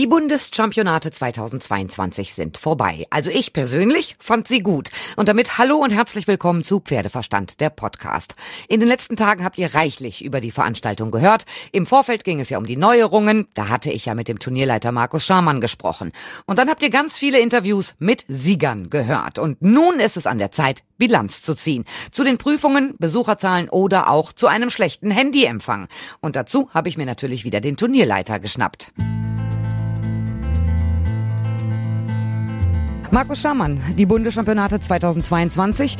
Die Bundeschampionate 2022 sind vorbei. Also ich persönlich fand sie gut. Und damit hallo und herzlich willkommen zu Pferdeverstand, der Podcast. In den letzten Tagen habt ihr reichlich über die Veranstaltung gehört. Im Vorfeld ging es ja um die Neuerungen. Da hatte ich ja mit dem Turnierleiter Markus Schamann gesprochen. Und dann habt ihr ganz viele Interviews mit Siegern gehört. Und nun ist es an der Zeit, Bilanz zu ziehen. Zu den Prüfungen, Besucherzahlen oder auch zu einem schlechten Handyempfang. Und dazu habe ich mir natürlich wieder den Turnierleiter geschnappt. Markus Schamann, die Bundeschampionate 2022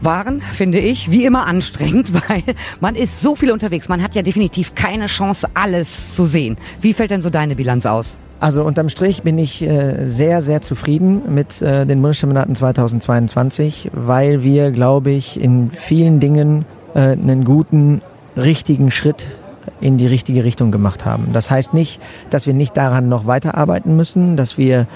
waren, finde ich, wie immer anstrengend, weil man ist so viel unterwegs. Man hat ja definitiv keine Chance, alles zu sehen. Wie fällt denn so deine Bilanz aus? Also unterm Strich bin ich äh, sehr, sehr zufrieden mit äh, den Bundeschampionaten 2022, weil wir, glaube ich, in vielen Dingen äh, einen guten, richtigen Schritt in die richtige Richtung gemacht haben. Das heißt nicht, dass wir nicht daran noch weiterarbeiten müssen, dass wir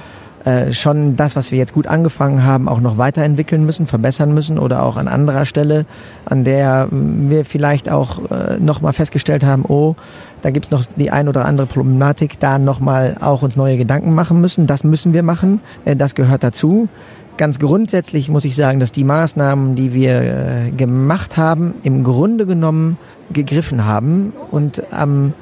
äh, schon das, was wir jetzt gut angefangen haben, auch noch weiterentwickeln müssen, verbessern müssen oder auch an anderer Stelle, an der wir vielleicht auch äh, nochmal festgestellt haben, oh, da gibt's noch die ein oder andere Problematik, da nochmal auch uns neue Gedanken machen müssen. Das müssen wir machen, äh, das gehört dazu. Ganz grundsätzlich muss ich sagen, dass die Maßnahmen, die wir äh, gemacht haben, im Grunde genommen gegriffen haben und am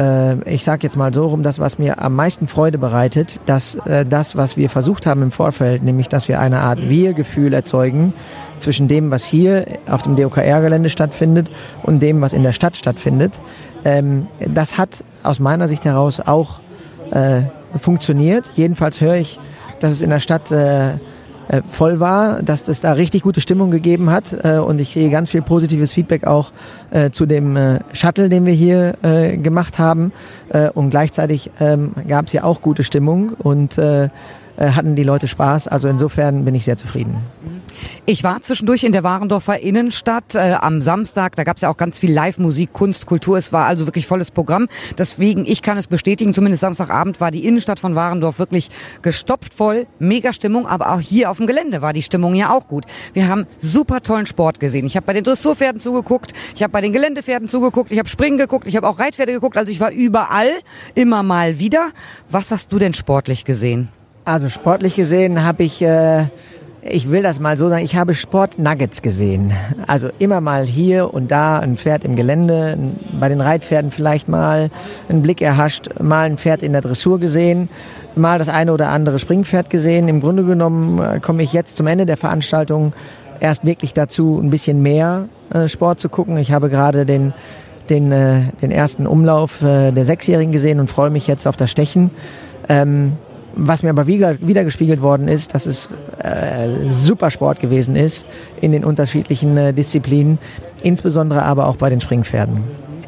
äh, ich sage jetzt mal so rum, das, was mir am meisten Freude bereitet, dass äh, das, was wir versucht haben im Vorfeld, nämlich dass wir eine Art Wir-Gefühl erzeugen zwischen dem, was hier auf dem DOKR-Gelände stattfindet und dem, was in der Stadt stattfindet, ähm, das hat aus meiner Sicht heraus auch äh, funktioniert. Jedenfalls höre ich, dass es in der Stadt äh, äh, voll war, dass es da richtig gute Stimmung gegeben hat äh, und ich kriege ganz viel positives Feedback auch äh, zu dem äh, Shuttle, den wir hier äh, gemacht haben. Äh, und gleichzeitig ähm, gab es ja auch gute Stimmung und äh, hatten die Leute Spaß. Also insofern bin ich sehr zufrieden. Ich war zwischendurch in der Warendorfer Innenstadt äh, am Samstag. Da gab es ja auch ganz viel Live-Musik, Kunst, Kultur. Es war also wirklich volles Programm. Deswegen, ich kann es bestätigen, zumindest Samstagabend war die Innenstadt von Warendorf wirklich gestopft voll. Mega Stimmung, aber auch hier auf dem Gelände war die Stimmung ja auch gut. Wir haben super tollen Sport gesehen. Ich habe bei den Dressurpferden zugeguckt, ich habe bei den Geländepferden zugeguckt, ich habe Springen geguckt, ich habe auch Reitpferde geguckt. Also ich war überall, immer mal wieder. Was hast du denn sportlich gesehen? Also sportlich gesehen habe ich, äh, ich will das mal so sagen, ich habe Sport-Nuggets gesehen. Also immer mal hier und da ein Pferd im Gelände, bei den Reitpferden vielleicht mal einen Blick erhascht, mal ein Pferd in der Dressur gesehen, mal das eine oder andere Springpferd gesehen. Im Grunde genommen äh, komme ich jetzt zum Ende der Veranstaltung erst wirklich dazu, ein bisschen mehr äh, Sport zu gucken. Ich habe gerade den den, äh, den ersten Umlauf äh, der Sechsjährigen gesehen und freue mich jetzt auf das Stechen. Ähm, was mir aber wieder, wieder gespiegelt worden ist, dass es äh, super Sport gewesen ist in den unterschiedlichen äh, Disziplinen, insbesondere aber auch bei den Springpferden.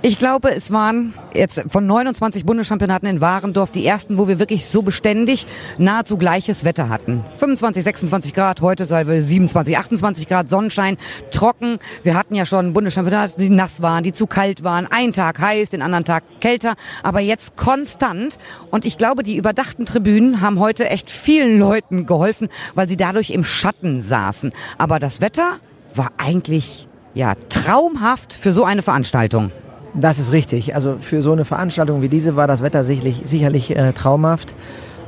Ich glaube, es waren jetzt von 29 Bundeschampionaten in Warendorf die ersten, wo wir wirklich so beständig nahezu gleiches Wetter hatten. 25, 26 Grad, heute teilweise 27, 28 Grad, Sonnenschein, trocken. Wir hatten ja schon Bundeschampionate, die nass waren, die zu kalt waren. Ein Tag heiß, den anderen Tag kälter, aber jetzt konstant. Und ich glaube, die überdachten Tribünen haben heute echt vielen Leuten geholfen, weil sie dadurch im Schatten saßen. Aber das Wetter war eigentlich ja traumhaft für so eine Veranstaltung. Das ist richtig. Also für so eine Veranstaltung wie diese war das Wetter sicherlich, sicherlich äh, traumhaft.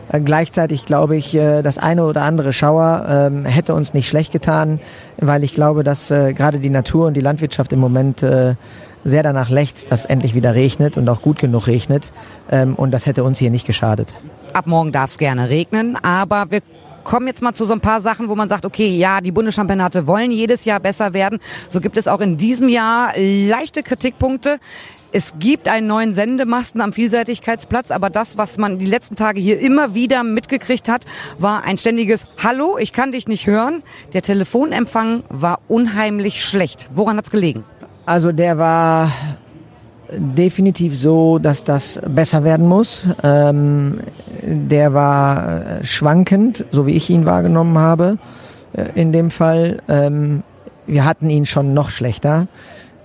Äh, gleichzeitig glaube ich, äh, das eine oder andere Schauer ähm, hätte uns nicht schlecht getan, weil ich glaube, dass äh, gerade die Natur und die Landwirtschaft im Moment äh, sehr danach lechzt, dass endlich wieder regnet und auch gut genug regnet. Ähm, und das hätte uns hier nicht geschadet. Ab morgen darf es gerne regnen, aber wir kommen jetzt mal zu so ein paar Sachen, wo man sagt, okay, ja, die Bundeschampionate wollen jedes Jahr besser werden. So gibt es auch in diesem Jahr leichte Kritikpunkte. Es gibt einen neuen Sendemasten am Vielseitigkeitsplatz, aber das, was man die letzten Tage hier immer wieder mitgekriegt hat, war ein ständiges Hallo, ich kann dich nicht hören. Der Telefonempfang war unheimlich schlecht. Woran hat's gelegen? Also der war definitiv so, dass das besser werden muss. Ähm, der war schwankend, so wie ich ihn wahrgenommen habe äh, in dem Fall. Ähm, wir hatten ihn schon noch schlechter.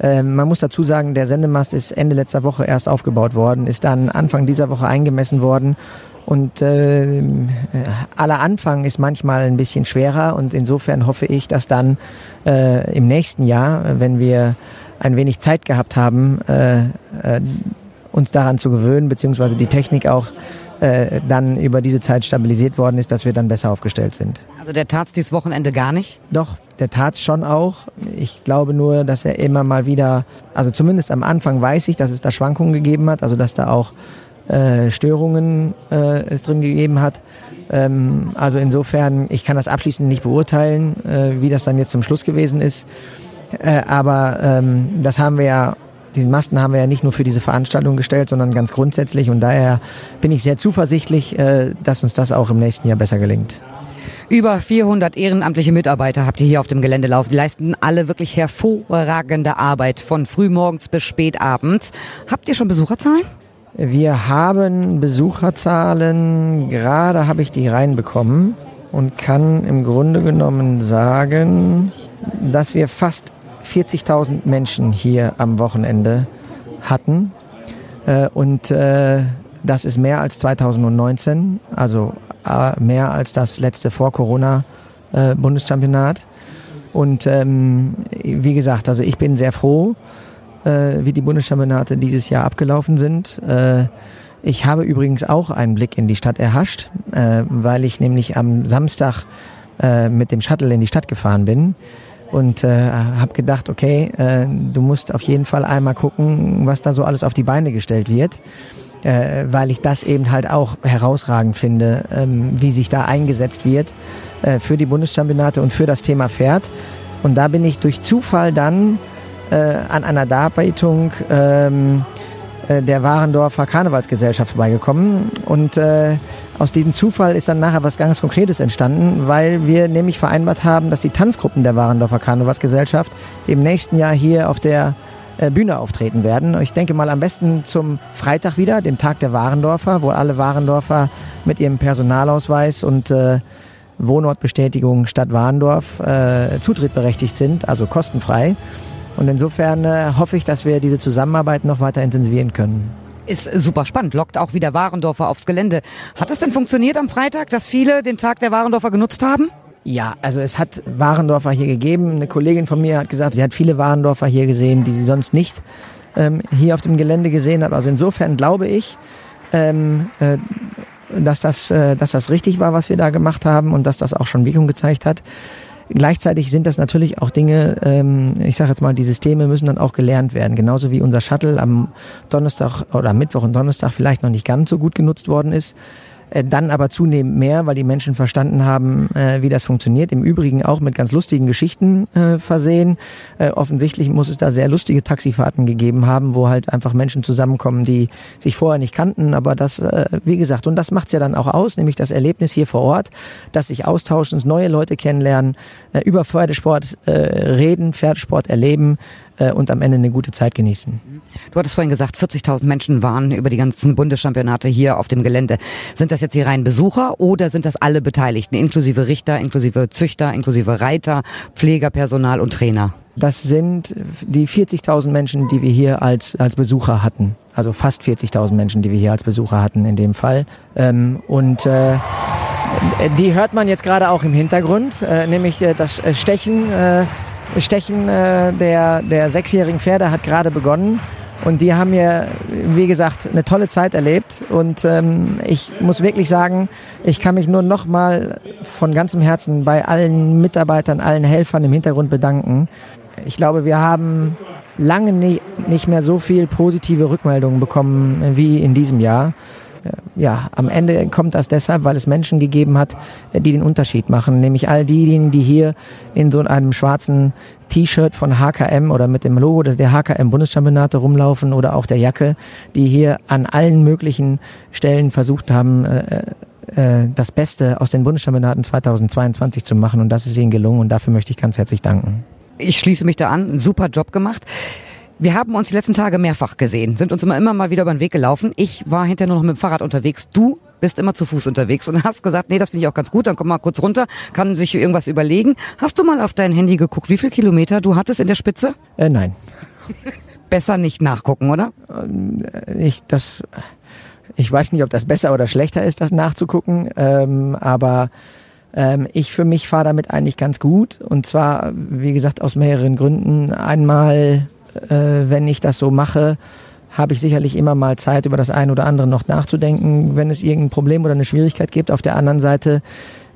Ähm, man muss dazu sagen, der Sendemast ist Ende letzter Woche erst aufgebaut worden, ist dann Anfang dieser Woche eingemessen worden. Und äh, aller Anfang ist manchmal ein bisschen schwerer und insofern hoffe ich, dass dann äh, im nächsten Jahr, wenn wir ein wenig Zeit gehabt haben, äh, äh, uns daran zu gewöhnen, beziehungsweise die Technik auch äh, dann über diese Zeit stabilisiert worden ist, dass wir dann besser aufgestellt sind. Also der tat's dieses Wochenende gar nicht? Doch, der tat's schon auch. Ich glaube nur, dass er immer mal wieder, also zumindest am Anfang weiß ich, dass es da Schwankungen gegeben hat, also dass da auch äh, Störungen äh, es drin gegeben hat. Ähm, also insofern, ich kann das abschließend nicht beurteilen, äh, wie das dann jetzt zum Schluss gewesen ist. Äh, aber ähm, das haben wir ja diesen Masten haben wir ja nicht nur für diese Veranstaltung gestellt, sondern ganz grundsätzlich. Und daher bin ich sehr zuversichtlich, äh, dass uns das auch im nächsten Jahr besser gelingt. Über 400 ehrenamtliche Mitarbeiter habt ihr hier auf dem Gelände laufen. Die leisten alle wirklich hervorragende Arbeit von frühmorgens bis spätabends. Habt ihr schon Besucherzahlen? Wir haben Besucherzahlen, gerade habe ich die reinbekommen und kann im Grunde genommen sagen, dass wir fast 40.000 Menschen hier am Wochenende hatten. Äh, und äh, das ist mehr als 2019, also äh, mehr als das letzte vor Corona Bundeschampionat. Und ähm, wie gesagt, also ich bin sehr froh, wie die Bundeschampionate dieses Jahr abgelaufen sind. ich habe übrigens auch einen Blick in die Stadt erhascht, weil ich nämlich am Samstag mit dem Shuttle in die Stadt gefahren bin und äh, habe gedacht, okay, äh, du musst auf jeden Fall einmal gucken, was da so alles auf die Beine gestellt wird, äh, weil ich das eben halt auch herausragend finde, ähm, wie sich da eingesetzt wird äh, für die Bundeschampionate und für das Thema Pferd. Und da bin ich durch Zufall dann äh, an einer Darbietung ähm, äh, der Warendorfer Karnevalsgesellschaft vorbeigekommen und äh, aus diesem Zufall ist dann nachher was ganz Konkretes entstanden, weil wir nämlich vereinbart haben, dass die Tanzgruppen der Warendorfer Karnevalsgesellschaft im nächsten Jahr hier auf der äh, Bühne auftreten werden. Ich denke mal am besten zum Freitag wieder, dem Tag der Warendorfer, wo alle Warendorfer mit ihrem Personalausweis und äh, Wohnortbestätigung Stadt Warendorf äh, zutrittberechtigt sind, also kostenfrei. Und insofern äh, hoffe ich, dass wir diese Zusammenarbeit noch weiter intensivieren können. Ist super spannend, lockt auch wieder Warendorfer aufs Gelände. Hat das denn funktioniert am Freitag, dass viele den Tag der Warendorfer genutzt haben? Ja, also es hat Warendorfer hier gegeben. Eine Kollegin von mir hat gesagt, sie hat viele Warendorfer hier gesehen, die sie sonst nicht ähm, hier auf dem Gelände gesehen hat. Also insofern glaube ich, ähm, äh, dass, das, äh, dass das richtig war, was wir da gemacht haben und dass das auch schon Wirkung gezeigt hat. Gleichzeitig sind das natürlich auch Dinge, ähm, ich sage jetzt mal, die Systeme müssen dann auch gelernt werden. Genauso wie unser Shuttle am Donnerstag oder Mittwoch und Donnerstag vielleicht noch nicht ganz so gut genutzt worden ist. Äh, dann aber zunehmend mehr, weil die Menschen verstanden haben, äh, wie das funktioniert. Im Übrigen auch mit ganz lustigen Geschichten äh, versehen. Äh, offensichtlich muss es da sehr lustige Taxifahrten gegeben haben, wo halt einfach Menschen zusammenkommen, die sich vorher nicht kannten. Aber das, äh, wie gesagt, und das macht's ja dann auch aus, nämlich das Erlebnis hier vor Ort, dass sich austauschen, neue Leute kennenlernen, äh, über Pferdesport reden, Pferdesport erleben und am Ende eine gute Zeit genießen. Du hattest vorhin gesagt, 40.000 Menschen waren über die ganzen Bundeschampionate hier auf dem Gelände. Sind das jetzt die reinen Besucher oder sind das alle Beteiligten, inklusive Richter, inklusive Züchter, inklusive Reiter, Pflegerpersonal und Trainer? Das sind die 40.000 Menschen, die wir hier als, als Besucher hatten. Also fast 40.000 Menschen, die wir hier als Besucher hatten in dem Fall. Ähm, und äh, die hört man jetzt gerade auch im Hintergrund, äh, nämlich äh, das Stechen, äh, Stechen äh, der, der sechsjährigen Pferde hat gerade begonnen. Und die haben mir, wie gesagt, eine tolle Zeit erlebt. Und ähm, ich muss wirklich sagen, ich kann mich nur noch mal von ganzem Herzen bei allen Mitarbeitern, allen Helfern im Hintergrund bedanken. Ich glaube, wir haben lange nicht mehr so viel positive Rückmeldungen bekommen wie in diesem Jahr. Ja, am Ende kommt das deshalb, weil es Menschen gegeben hat, äh, die den Unterschied machen. Nämlich all diejenigen, die hier in so einem schwarzen T-Shirt von HKM oder mit dem Logo der HKM Bundeschampionate rumlaufen oder auch der Jacke, die hier an allen möglichen Stellen versucht haben, äh, äh, das Beste aus den Bundeschampionaten 2022 zu machen. Und das ist ihnen gelungen und dafür möchte ich ganz herzlich danken. Ich schließe mich da an. super Job gemacht. Wir haben uns die letzten Tage mehrfach gesehen, sind uns immer, immer mal wieder über den Weg gelaufen. Ich war hinterher nur noch mit dem Fahrrad unterwegs. Du bist immer zu Fuß unterwegs und hast gesagt, nee, das finde ich auch ganz gut, dann komm mal kurz runter, kann sich irgendwas überlegen. Hast du mal auf dein Handy geguckt, wie viel Kilometer du hattest in der Spitze? Äh, nein. besser nicht nachgucken, oder? Äh, ich, das, ich weiß nicht, ob das besser oder schlechter ist, das nachzugucken, ähm, aber ähm, ich für mich fahre damit eigentlich ganz gut und zwar, wie gesagt, aus mehreren Gründen. Einmal wenn ich das so mache, habe ich sicherlich immer mal Zeit, über das eine oder andere noch nachzudenken, wenn es irgendein Problem oder eine Schwierigkeit gibt. Auf der anderen Seite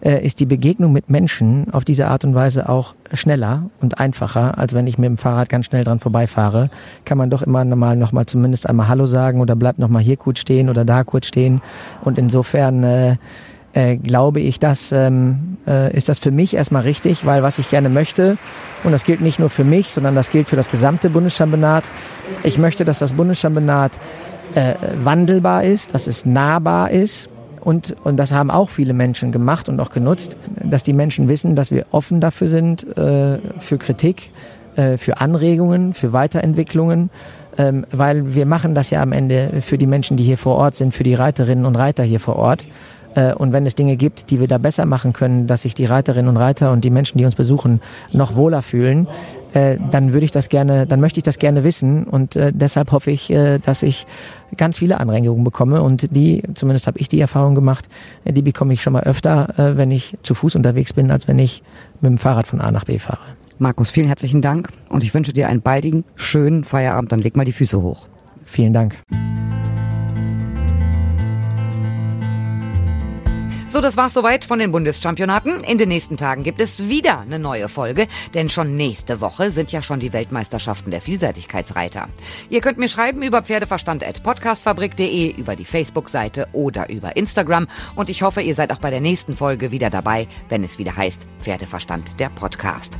äh, ist die Begegnung mit Menschen auf diese Art und Weise auch schneller und einfacher, als wenn ich mit dem Fahrrad ganz schnell dran vorbeifahre. Kann man doch immer mal noch mal zumindest einmal Hallo sagen oder bleibt noch mal hier kurz stehen oder da kurz stehen. Und insofern äh, äh, glaube ich, dass ähm, äh, ist das für mich erstmal richtig, weil was ich gerne möchte, und das gilt nicht nur für mich, sondern das gilt für das gesamte Bundeschampionat. Ich möchte, dass das Bundeschampionat äh, wandelbar ist, dass es nahbar ist. Und, und das haben auch viele Menschen gemacht und auch genutzt, dass die Menschen wissen, dass wir offen dafür sind, äh, für Kritik, äh, für Anregungen, für Weiterentwicklungen, ähm, weil wir machen das ja am Ende für die Menschen, die hier vor Ort sind, für die Reiterinnen und Reiter hier vor Ort. Äh, und wenn es Dinge gibt, die wir da besser machen können, dass sich die Reiterinnen und Reiter und die Menschen, die uns besuchen, noch wohler fühlen, äh, dann würde ich das gerne, dann möchte ich das gerne wissen und äh, deshalb hoffe ich, dass ich ganz viele Anregungen bekomme und die, zumindest habe ich die Erfahrung gemacht, die bekomme ich schon mal öfter, wenn ich zu Fuß unterwegs bin, als wenn ich mit dem Fahrrad von A nach B fahre. Markus, vielen herzlichen Dank und ich wünsche dir einen baldigen, schönen Feierabend. Dann leg mal die Füße hoch. Vielen Dank. So, das war's soweit von den Bundeschampionaten. In den nächsten Tagen gibt es wieder eine neue Folge, denn schon nächste Woche sind ja schon die Weltmeisterschaften der Vielseitigkeitsreiter. Ihr könnt mir schreiben über pferdeverstand.podcastfabrik.de, über die Facebook-Seite oder über Instagram und ich hoffe, ihr seid auch bei der nächsten Folge wieder dabei, wenn es wieder heißt Pferdeverstand der Podcast.